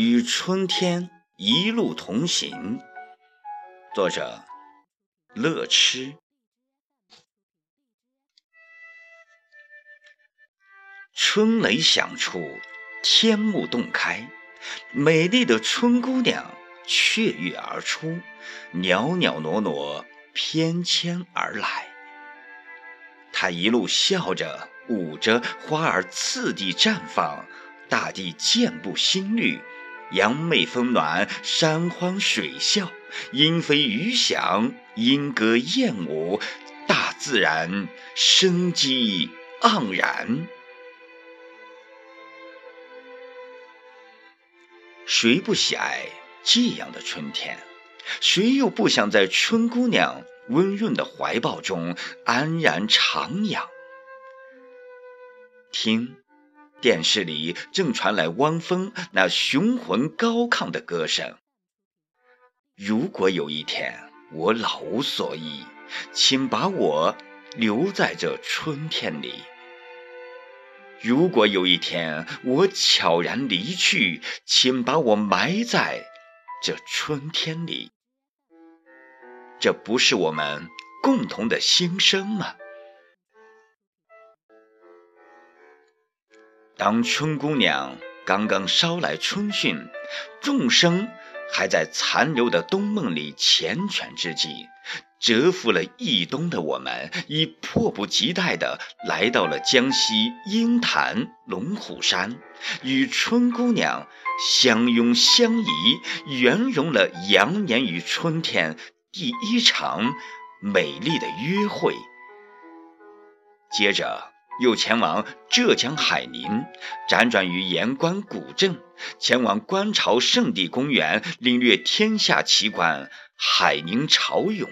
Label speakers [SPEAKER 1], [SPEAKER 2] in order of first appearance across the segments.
[SPEAKER 1] 与春天一路同行，作者乐痴。春雷响处，天幕洞开，美丽的春姑娘雀跃而出，袅袅娜娜翩跹而来。她一路笑着舞着，花儿次第绽放，大地渐步新绿。杨媚风暖，山欢水笑，莺飞鱼翔，莺歌燕舞，大自然生机盎然。谁不喜爱这样的春天？谁又不想在春姑娘温润的怀抱中安然徜徉？听。电视里正传来汪峰那雄浑高亢的歌声。如果有一天我老无所依，请把我留在这春天里；如果有一天我悄然离去，请把我埋在这春天里。这不是我们共同的心声吗？当春姑娘刚刚捎来春讯，众生还在残留的冬梦里缱绻之际，蛰伏了一冬的我们，已迫不及待地来到了江西鹰潭龙虎山，与春姑娘相拥相依，圆融了羊年与春天第一场美丽的约会。接着。又前往浙江海宁，辗转于盐官古镇，前往观潮圣地公园，领略天下奇观海宁潮涌。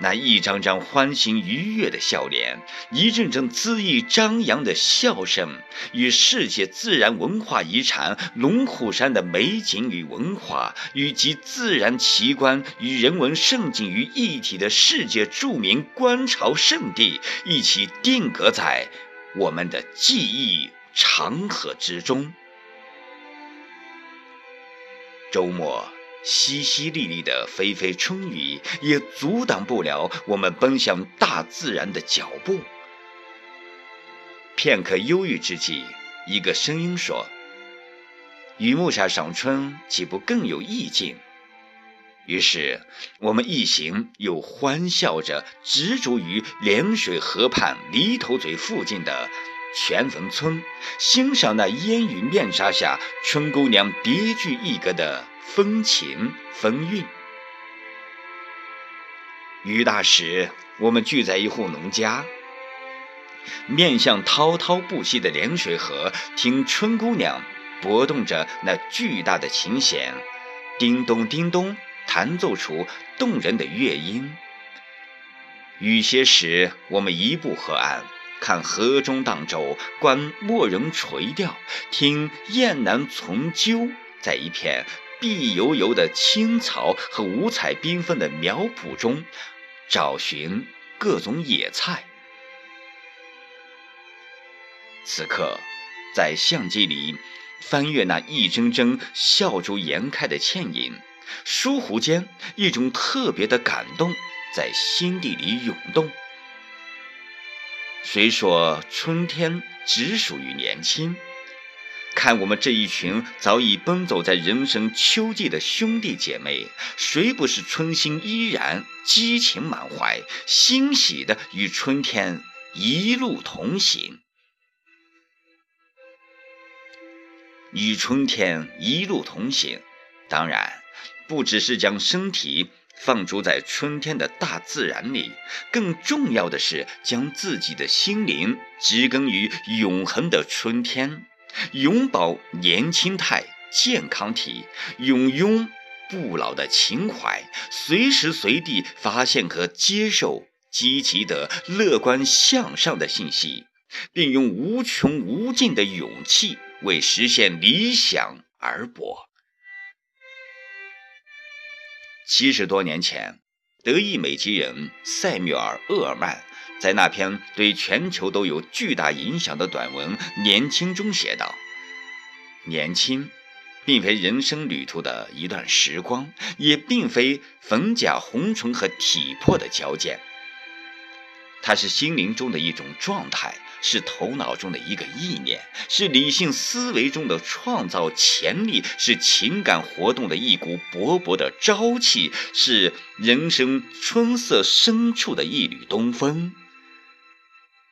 [SPEAKER 1] 那一张张欢欣愉悦的笑脸，一阵阵恣意张扬的笑声，与世界自然文化遗产龙虎山的美景与文化，与集自然奇观与人文胜景于一体的世界著名观潮圣地，一起定格在我们的记忆长河之中。周末。淅淅沥沥的霏霏春雨，也阻挡不了我们奔向大自然的脚步。片刻忧郁之际，一个声音说：“雨幕下赏春，岂不更有意境？”于是，我们一行又欢笑着，执着于涟水河畔犁头嘴附近的泉坟村，欣赏那烟雨面纱下春姑娘别具一格的。风情风韵。雨大时，我们聚在一户农家，面向滔滔不息的涟水河，听春姑娘拨动着那巨大的琴弦，叮咚叮咚弹奏出动人的乐音。雨歇时，我们移步河岸，看河中荡舟，观墨人垂钓，听雁南从鸠，在一片。碧油油的青草和五彩缤纷的苗圃中，找寻各种野菜。此刻，在相机里翻阅那一帧帧笑逐颜开的倩影，倏忽间，一种特别的感动在心底里涌动。虽说春天只属于年轻。看我们这一群早已奔走在人生秋季的兄弟姐妹，谁不是春心依然、激情满怀、欣喜的与春天一路同行？与春天一路同行，当然不只是将身体放逐在春天的大自然里，更重要的是将自己的心灵植根于永恒的春天。永葆年轻态、健康体，永拥不老的情怀，随时随地发现和接受积极的、乐观向上的信息，并用无穷无尽的勇气为实现理想而搏。七十多年前，德意美籍人塞缪尔·厄尔曼。在那篇对全球都有巨大影响的短文《年轻》中写道：“年轻，并非人生旅途的一段时光，也并非逢甲红唇和体魄的矫健，它是心灵中的一种状态。是头脑中的一个意念，是理性思维中的创造潜力，是情感活动的一股勃勃的朝气，是人生春色深处的一缕东风。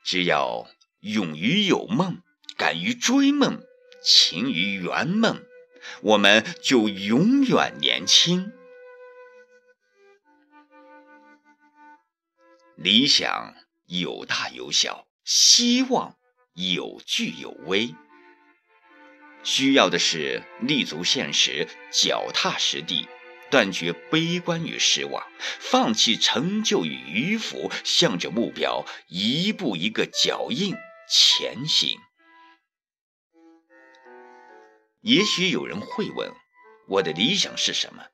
[SPEAKER 1] 只要勇于有梦，敢于追梦，勤于圆梦，我们就永远年轻。理想有大有小。希望有巨有微，需要的是立足现实、脚踏实地，断绝悲观与失望，放弃成就与迂腐，向着目标一步一个脚印前行。也许有人会问，我的理想是什么？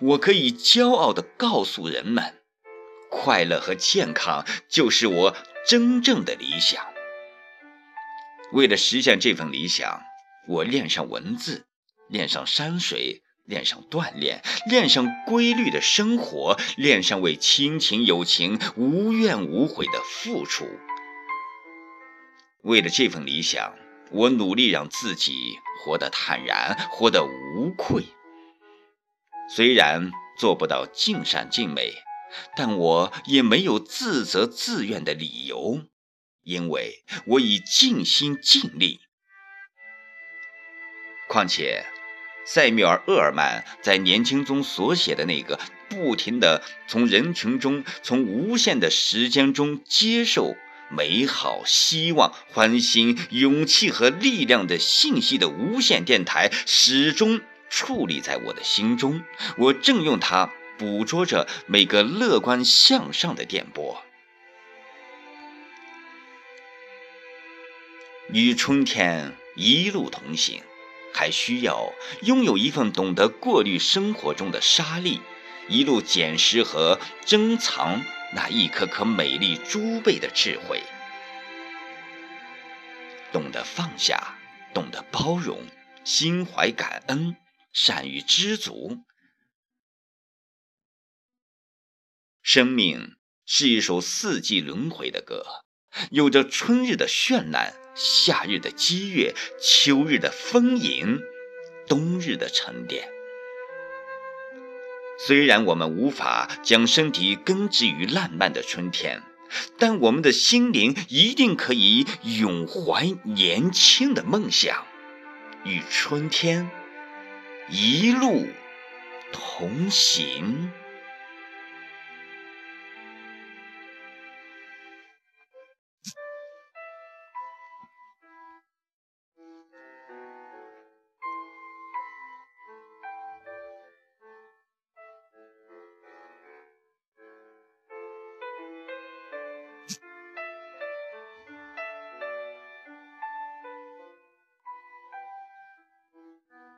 [SPEAKER 1] 我可以骄傲地告诉人们，快乐和健康就是我。真正的理想。为了实现这份理想，我练上文字，练上山水，练上锻炼，练上规律的生活，练上为亲情友情无怨无悔的付出。为了这份理想，我努力让自己活得坦然，活得无愧。虽然做不到尽善尽美。但我也没有自责自怨的理由，因为我已尽心尽力。况且，塞缪尔·厄尔曼在年轻中所写的那个不停地从人群中、从无限的时间中接受美好、希望、欢欣、勇气和力量的信息的无线电台，始终矗立在我的心中。我正用它。捕捉着每个乐观向上的电波，与春天一路同行，还需要拥有一份懂得过滤生活中的沙粒，一路捡拾和珍藏那一颗颗美丽珠贝的智慧，懂得放下，懂得包容，心怀感恩，善于知足。生命是一首四季轮回的歌，有着春日的绚烂，夏日的激越，秋日的丰盈，冬日的沉淀。虽然我们无法将身体根植于烂漫的春天，但我们的心灵一定可以永怀年轻的梦想，与春天一路同行。